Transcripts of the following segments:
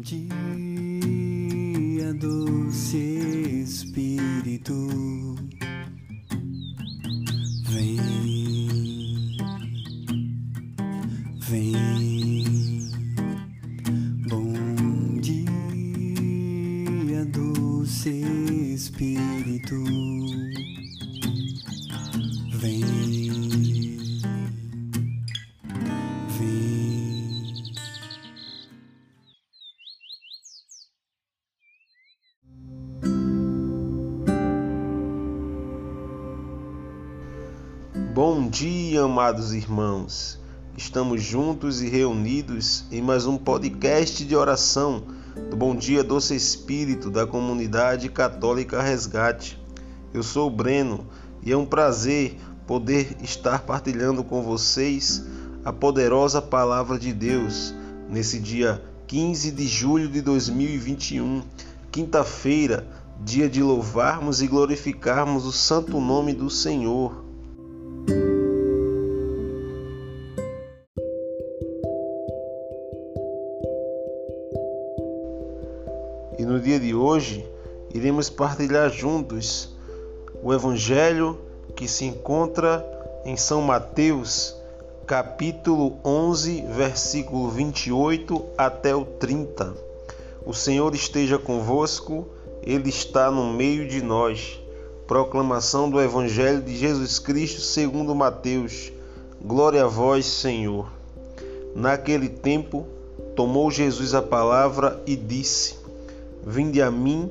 dia, doce Espírito, Bom dia, amados irmãos. Estamos juntos e reunidos em mais um podcast de oração do Bom Dia Doce Espírito da comunidade católica Resgate. Eu sou o Breno e é um prazer poder estar partilhando com vocês a poderosa palavra de Deus nesse dia 15 de julho de 2021, quinta-feira, dia de louvarmos e glorificarmos o santo nome do Senhor. Iremos partilhar juntos o Evangelho que se encontra em São Mateus, capítulo 11, versículo 28 até o 30. O Senhor esteja convosco, Ele está no meio de nós. Proclamação do Evangelho de Jesus Cristo segundo Mateus. Glória a vós, Senhor. Naquele tempo, tomou Jesus a palavra e disse: Vinde a mim,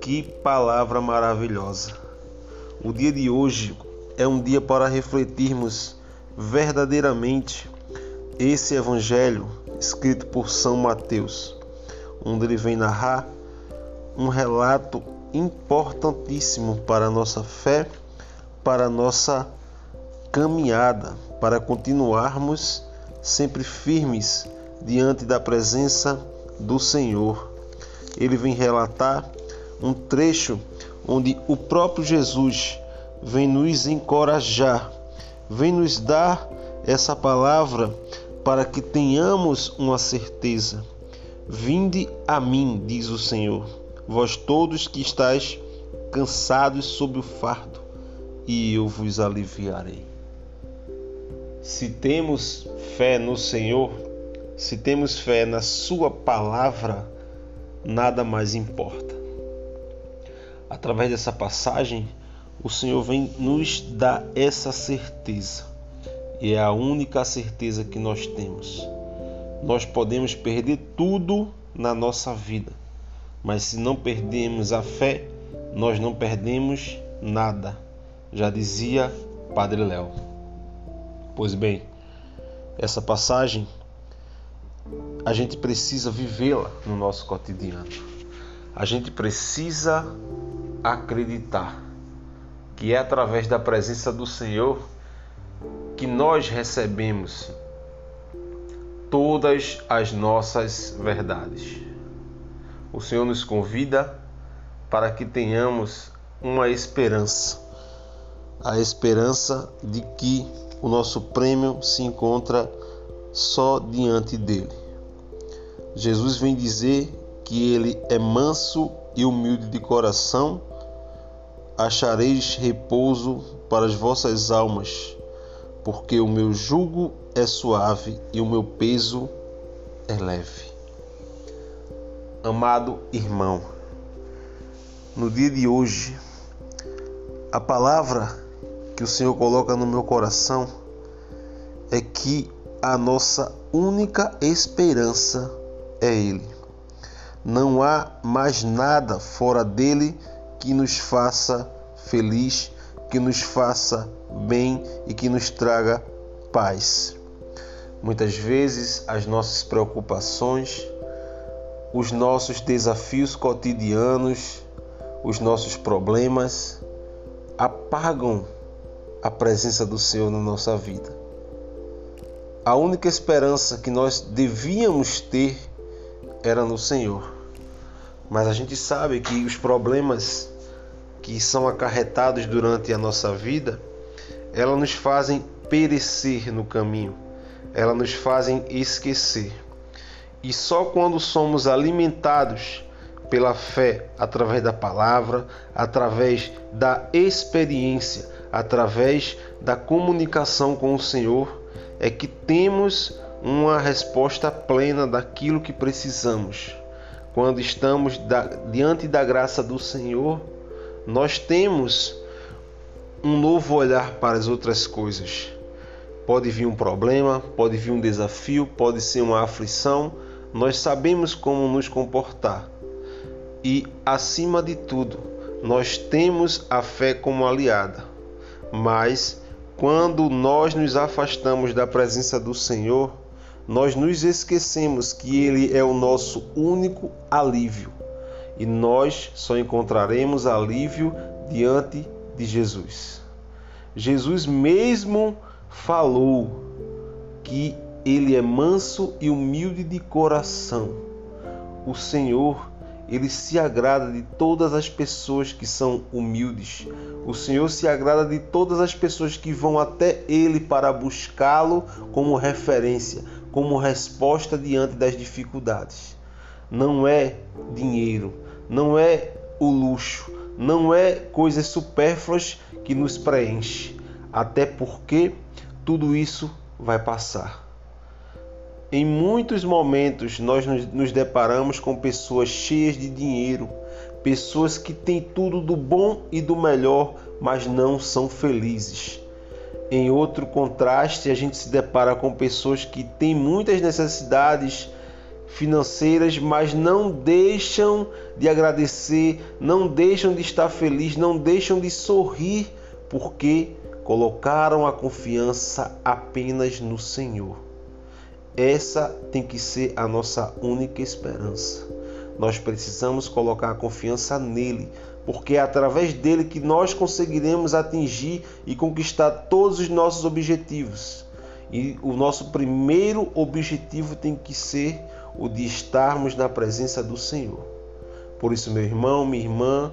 Que palavra maravilhosa! O dia de hoje é um dia para refletirmos verdadeiramente esse evangelho escrito por São Mateus, onde ele vem narrar um relato importantíssimo para a nossa fé, para a nossa caminhada, para continuarmos sempre firmes diante da presença do Senhor. Ele vem relatar um trecho onde o próprio Jesus vem nos encorajar, vem nos dar essa palavra para que tenhamos uma certeza. Vinde a mim, diz o Senhor, vós todos que estáis cansados sob o fardo, e eu vos aliviarei. Se temos fé no Senhor, se temos fé na Sua palavra, nada mais importa através dessa passagem, o Senhor vem nos dar essa certeza. E é a única certeza que nós temos. Nós podemos perder tudo na nossa vida, mas se não perdemos a fé, nós não perdemos nada. Já dizia Padre Léo. Pois bem, essa passagem a gente precisa vivê-la no nosso cotidiano. A gente precisa acreditar que é através da presença do Senhor que nós recebemos todas as nossas verdades. O Senhor nos convida para que tenhamos uma esperança, a esperança de que o nosso prêmio se encontra só diante dele. Jesus vem dizer que ele é manso e humilde de coração achareis repouso para as vossas almas, porque o meu jugo é suave e o meu peso é leve. Amado irmão, no dia de hoje, a palavra que o Senhor coloca no meu coração é que a nossa única esperança é Ele. Não há mais nada fora dele que nos faça feliz, que nos faça bem e que nos traga paz. Muitas vezes as nossas preocupações, os nossos desafios cotidianos, os nossos problemas apagam a presença do Senhor na nossa vida. A única esperança que nós devíamos ter era no Senhor. Mas a gente sabe que os problemas que são acarretados durante a nossa vida, elas nos fazem perecer no caminho, elas nos fazem esquecer. E só quando somos alimentados pela fé, através da palavra, através da experiência, através da comunicação com o Senhor, é que temos uma resposta plena daquilo que precisamos. Quando estamos da, diante da graça do Senhor, nós temos um novo olhar para as outras coisas. Pode vir um problema, pode vir um desafio, pode ser uma aflição, nós sabemos como nos comportar. E, acima de tudo, nós temos a fé como aliada. Mas, quando nós nos afastamos da presença do Senhor, nós nos esquecemos que Ele é o nosso único alívio. E nós só encontraremos alívio diante de Jesus. Jesus mesmo falou que ele é manso e humilde de coração. O Senhor, ele se agrada de todas as pessoas que são humildes. O Senhor se agrada de todas as pessoas que vão até ele para buscá-lo como referência, como resposta diante das dificuldades. Não é dinheiro, não é o luxo, não é coisas supérfluas que nos preenche, até porque tudo isso vai passar. Em muitos momentos nós nos deparamos com pessoas cheias de dinheiro, pessoas que têm tudo do bom e do melhor, mas não são felizes. Em outro contraste, a gente se depara com pessoas que têm muitas necessidades financeiras, mas não deixam de agradecer, não deixam de estar felizes, não deixam de sorrir, porque colocaram a confiança apenas no Senhor. Essa tem que ser a nossa única esperança. Nós precisamos colocar a confiança nele, porque é através dele que nós conseguiremos atingir e conquistar todos os nossos objetivos. E o nosso primeiro objetivo tem que ser o de estarmos na presença do Senhor. Por isso, meu irmão, minha irmã,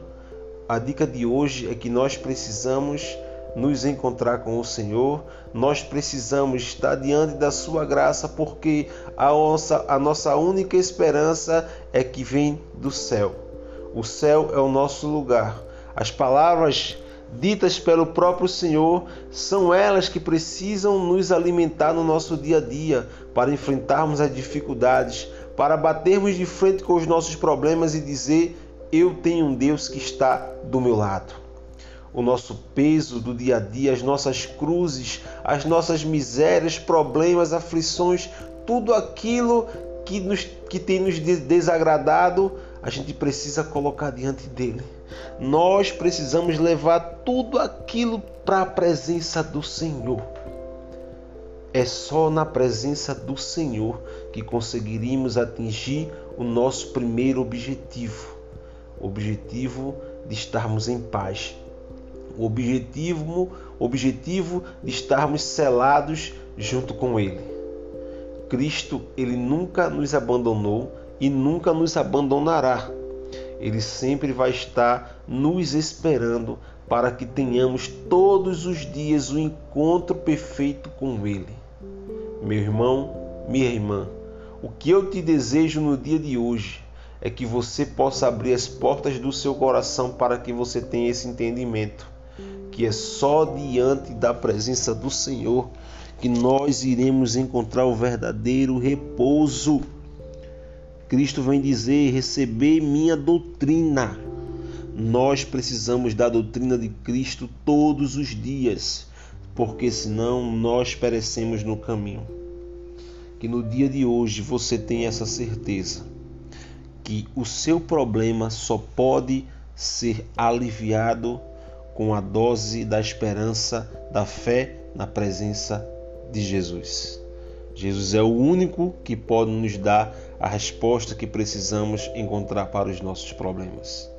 a dica de hoje é que nós precisamos nos encontrar com o Senhor, nós precisamos estar diante da Sua graça, porque a nossa, a nossa única esperança é que vem do céu. O céu é o nosso lugar. As palavras ditas pelo próprio Senhor são elas que precisam nos alimentar no nosso dia a dia para enfrentarmos as dificuldades, para batermos de frente com os nossos problemas e dizer: Eu tenho um Deus que está do meu lado o nosso peso do dia a dia, as nossas cruzes, as nossas misérias, problemas, aflições, tudo aquilo que, nos, que tem nos desagradado, a gente precisa colocar diante dele. Nós precisamos levar tudo aquilo para a presença do Senhor. É só na presença do Senhor que conseguiríamos atingir o nosso primeiro objetivo, o objetivo de estarmos em paz o objetivo, objetivo de estarmos selados junto com Ele. Cristo, Ele nunca nos abandonou e nunca nos abandonará. Ele sempre vai estar nos esperando para que tenhamos todos os dias o um encontro perfeito com Ele. Meu irmão, minha irmã, o que eu te desejo no dia de hoje é que você possa abrir as portas do seu coração para que você tenha esse entendimento que é só diante da presença do Senhor que nós iremos encontrar o verdadeiro repouso. Cristo vem dizer: receber minha doutrina. Nós precisamos da doutrina de Cristo todos os dias, porque senão nós perecemos no caminho. Que no dia de hoje você tenha essa certeza que o seu problema só pode ser aliviado com a dose da esperança, da fé na presença de Jesus. Jesus é o único que pode nos dar a resposta que precisamos encontrar para os nossos problemas.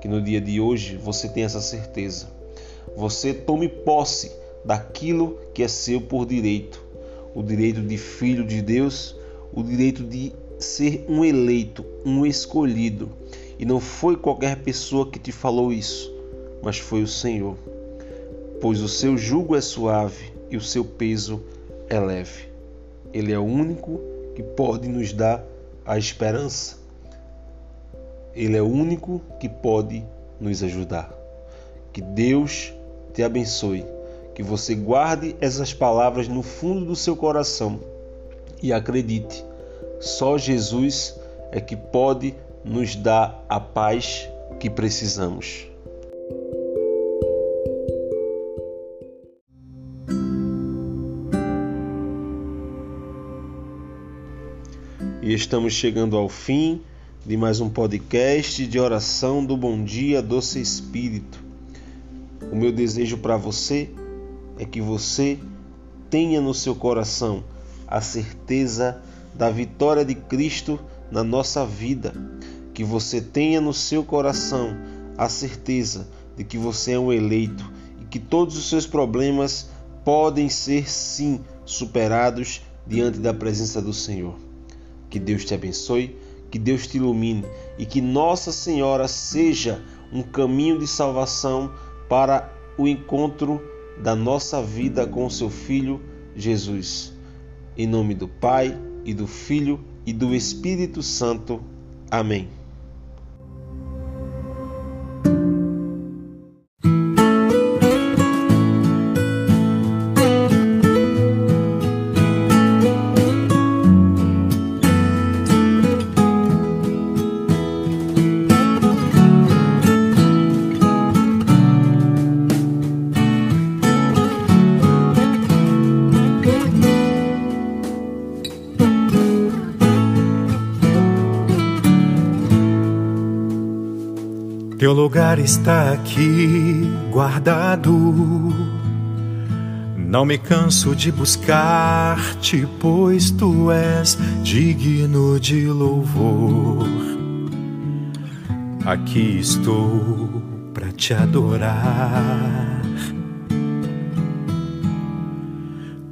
Que no dia de hoje você tenha essa certeza. Você tome posse daquilo que é seu por direito, o direito de filho de Deus, o direito de ser um eleito, um escolhido. E não foi qualquer pessoa que te falou isso, mas foi o Senhor. Pois o seu jugo é suave e o seu peso é leve. Ele é o único que pode nos dar a esperança. Ele é o único que pode nos ajudar. Que Deus te abençoe, que você guarde essas palavras no fundo do seu coração e acredite, só Jesus é que pode nos dar a paz que precisamos. Estamos chegando ao fim de mais um podcast de oração do Bom Dia Doce Espírito. O meu desejo para você é que você tenha no seu coração a certeza da vitória de Cristo na nossa vida, que você tenha no seu coração a certeza de que você é um eleito e que todos os seus problemas podem ser sim superados diante da presença do Senhor. Que Deus te abençoe, que Deus te ilumine e que Nossa Senhora seja um caminho de salvação para o encontro da nossa vida com o seu Filho Jesus. Em nome do Pai e do Filho e do Espírito Santo. Amém. Teu lugar está aqui guardado. Não me canso de buscar-te, pois tu és digno de louvor. Aqui estou para te adorar.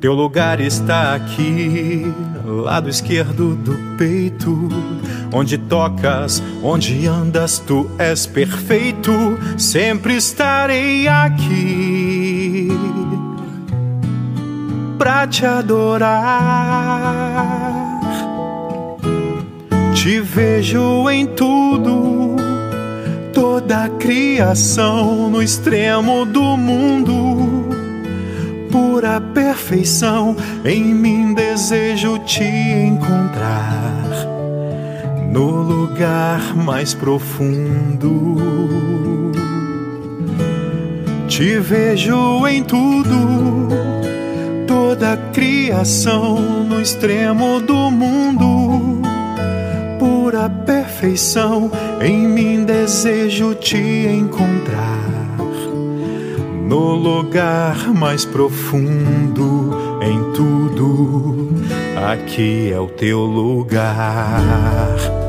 Teu lugar está aqui, lado esquerdo do peito, onde tocas, onde andas, tu és perfeito. Sempre estarei aqui pra te adorar. Te vejo em tudo, toda a criação no extremo do mundo pura perfeição. Em mim desejo te encontrar no lugar mais profundo. Te vejo em tudo, toda a criação no extremo do mundo. Pura perfeição, em mim desejo te encontrar no lugar mais profundo em tudo. Aqui é o teu lugar.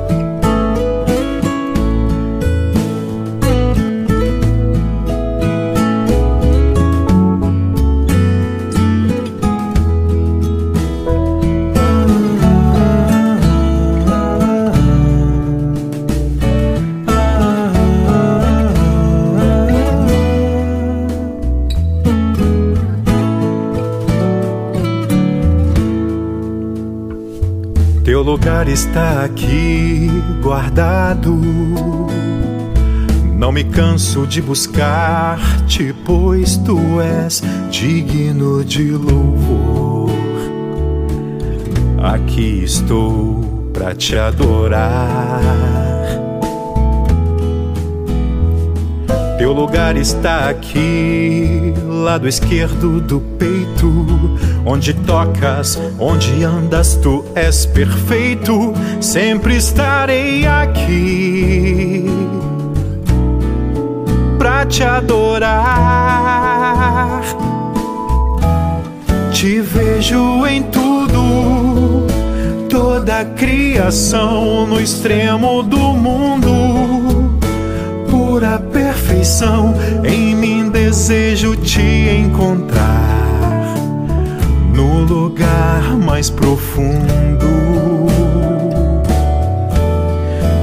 Lugar está aqui guardado. Não me canso de buscar-te, pois tu és digno de louvor. Aqui estou para te adorar. Teu lugar está aqui, lado esquerdo do peito, onde tocas, onde andas, tu és perfeito. Sempre estarei aqui pra te adorar. Te vejo em tudo, toda a criação no extremo do mundo. Pura perfeição, em mim desejo te encontrar no lugar mais profundo.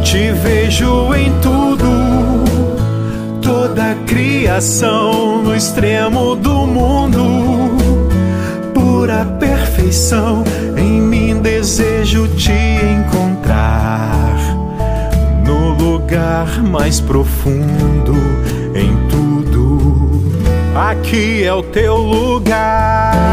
Te vejo em tudo, toda a criação no extremo do mundo. Pura perfeição, lugar mais profundo em tudo. Aqui é o teu lugar.